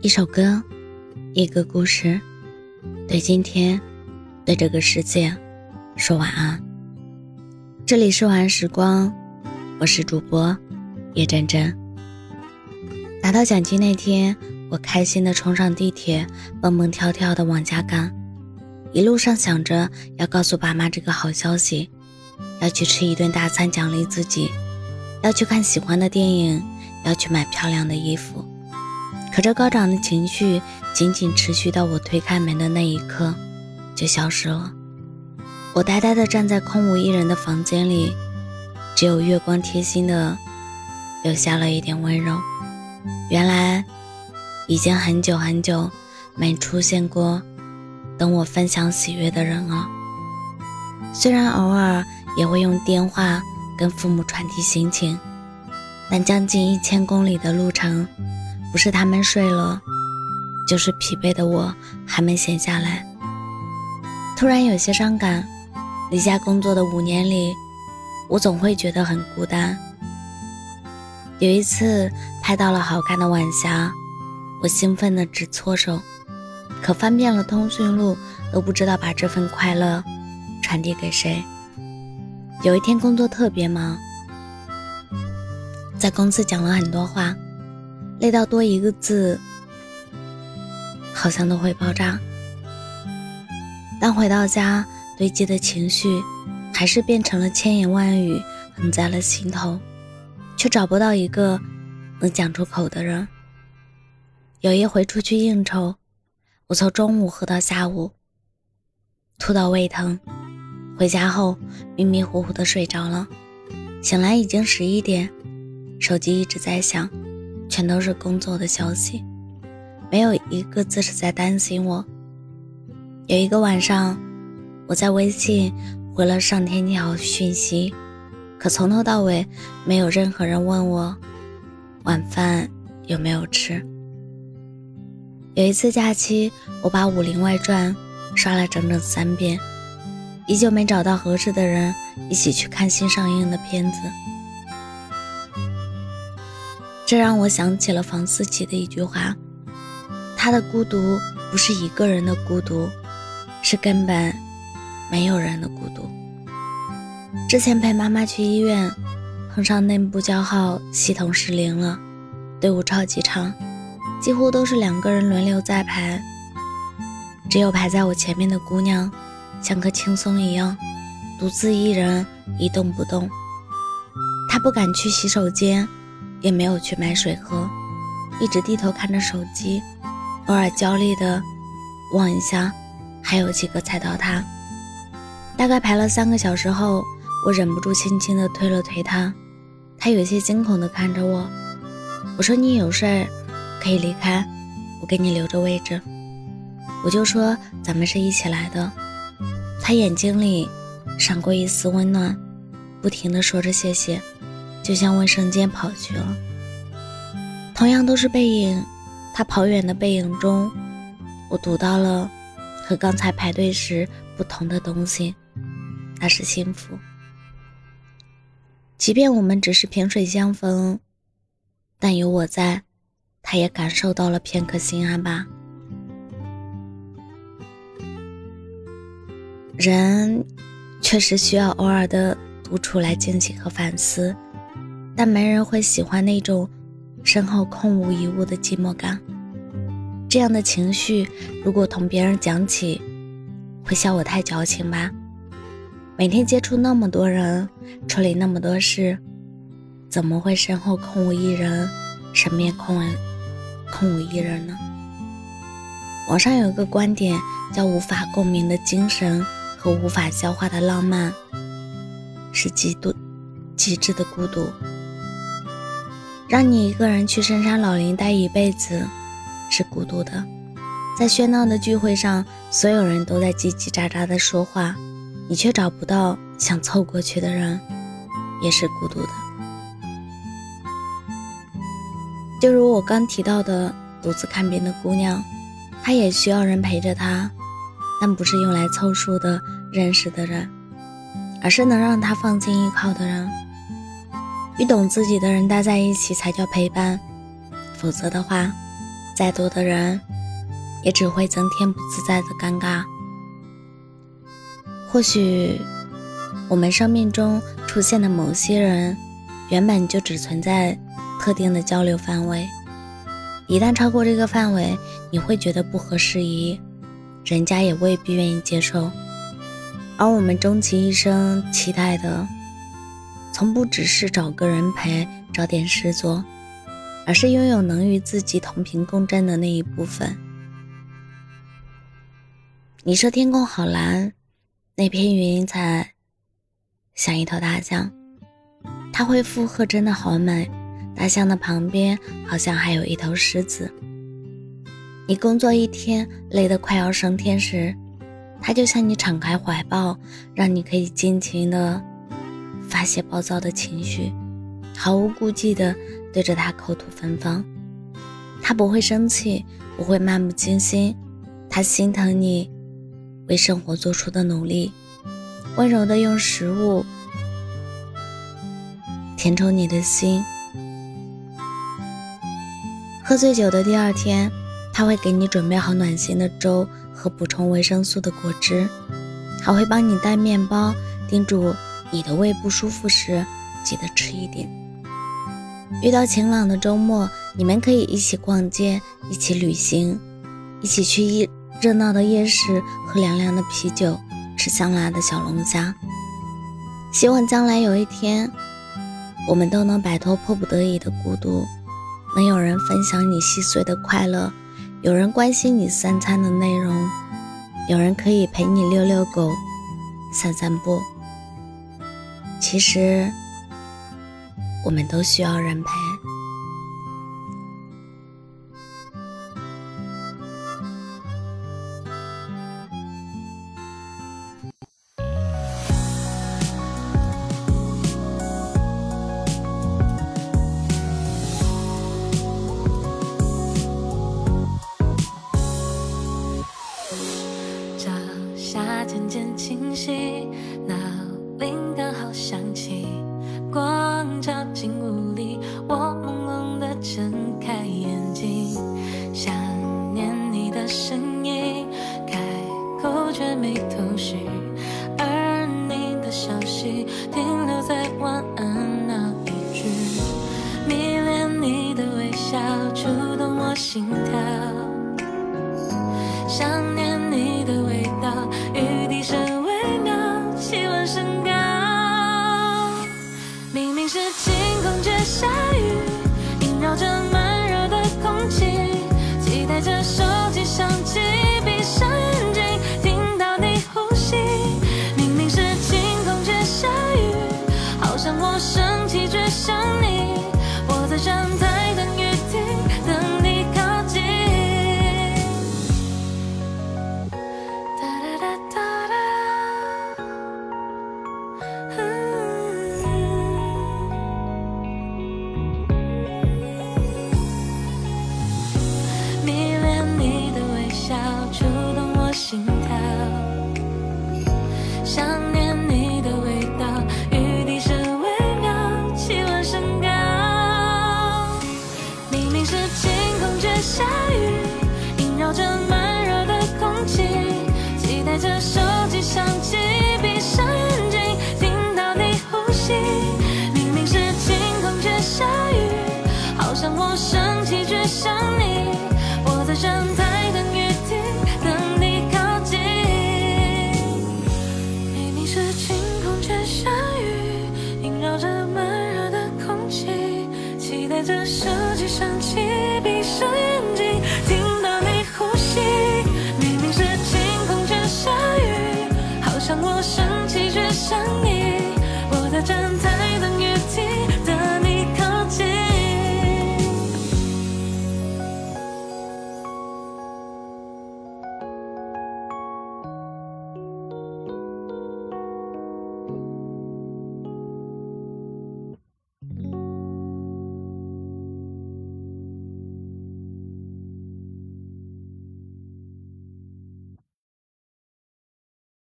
一首歌，一个故事，对今天，对这个世界，说晚安。这里是晚安时光，我是主播叶真真。拿到奖金那天，我开心的冲上地铁，蹦蹦跳跳的往家赶，一路上想着要告诉爸妈这个好消息，要去吃一顿大餐奖励自己，要去看喜欢的电影，要去买漂亮的衣服。可这高涨的情绪仅仅持续到我推开门的那一刻，就消失了。我呆呆地站在空无一人的房间里，只有月光贴心的留下了一点温柔。原来，已经很久很久没出现过等我分享喜悦的人了。虽然偶尔也会用电话跟父母传递心情，但将近一千公里的路程。不是他们睡了，就是疲惫的我还没闲下来。突然有些伤感，离家工作的五年里，我总会觉得很孤单。有一次拍到了好看的晚霞，我兴奋的直搓手，可翻遍了通讯录，都不知道把这份快乐传递给谁。有一天工作特别忙，在公司讲了很多话。累到多一个字，好像都会爆炸。当回到家，堆积的情绪还是变成了千言万语，横在了心头，却找不到一个能讲出口的人。有一回出去应酬，我从中午喝到下午，吐到胃疼，回家后迷迷糊糊的睡着了，醒来已经十一点，手机一直在响。全都是工作的消息，没有一个字是在担心我。有一个晚上，我在微信回了上千条讯息，可从头到尾没有任何人问我晚饭有没有吃。有一次假期，我把《武林外传》刷了整整三遍，依旧没找到合适的人一起去看新上映的片子。这让我想起了房思琪的一句话：“他的孤独不是一个人的孤独，是根本没有人的孤独。”之前陪妈妈去医院，碰上内部叫号系统失灵了，队伍超级长，几乎都是两个人轮流在排，只有排在我前面的姑娘，像个轻松一样，独自一人一动不动。她不敢去洗手间。也没有去买水喝，一直低头看着手机，偶尔焦虑的望一下，还有几个踩到他。大概排了三个小时后，我忍不住轻轻的推了推他，他有些惊恐的看着我。我说：“你有事儿可以离开，我给你留着位置。”我就说咱们是一起来的。他眼睛里闪过一丝温暖，不停的说着谢谢。就向卫生间跑去了。同样都是背影，他跑远的背影中，我读到了和刚才排队时不同的东西，那是幸福。即便我们只是萍水相逢，但有我在，他也感受到了片刻心安吧。人确实需要偶尔的独处来静息和反思。但没人会喜欢那种身后空无一物的寂寞感。这样的情绪，如果同别人讲起，会笑我太矫情吧？每天接触那么多人，处理那么多事，怎么会身后空无一人，身边空空无一人呢？网上有一个观点叫“无法共鸣的精神和无法消化的浪漫”，是极度极致的孤独。让你一个人去深山老林待一辈子，是孤独的。在喧闹的聚会上，所有人都在叽叽喳喳的说话，你却找不到想凑过去的人，也是孤独的。就如我刚提到的独自看病的姑娘，她也需要人陪着她，但不是用来凑数的认识的人，而是能让她放心依靠的人。与懂自己的人待在一起才叫陪伴，否则的话，再多的人，也只会增添不自在的尴尬。或许，我们生命中出现的某些人，原本就只存在特定的交流范围。一旦超过这个范围，你会觉得不合时宜，人家也未必愿意接受。而我们终其一生期待的，从不只是找个人陪，找点事做，而是拥有能与自己同频共振的那一部分。你说天空好蓝。那片云彩像一头大象，它会附和，真的好美。大象的旁边好像还有一头狮子。你工作一天累得快要升天时，它就向你敞开怀抱，让你可以尽情的发泄暴躁的情绪，毫无顾忌的对着他口吐芬芳。他不会生气，不会漫不经心，他心疼你。为生活做出的努力，温柔的用食物填充你的心。喝醉酒的第二天，他会给你准备好暖心的粥和补充维生素的果汁，还会帮你带面包，叮嘱你的胃不舒服时记得吃一点。遇到晴朗的周末，你们可以一起逛街，一起旅行，一起去一。热闹的夜市，喝凉凉的啤酒，吃香辣的小龙虾。希望将来有一天，我们都能摆脱迫不得已的孤独，能有人分享你细碎的快乐，有人关心你三餐的内容，有人可以陪你遛遛狗、散散步。其实，我们都需要人陪。闹铃响起，光照进屋里，我朦胧的睁开眼睛，想念你的声音，开口却没头绪，而你的消息停留在晚安那一句，迷恋你的微笑，触动我心跳，想念想你，我在站台等雨停，等你靠近。明明是晴空却下雨，萦绕着闷热的空气，期待着手机响起，闭上。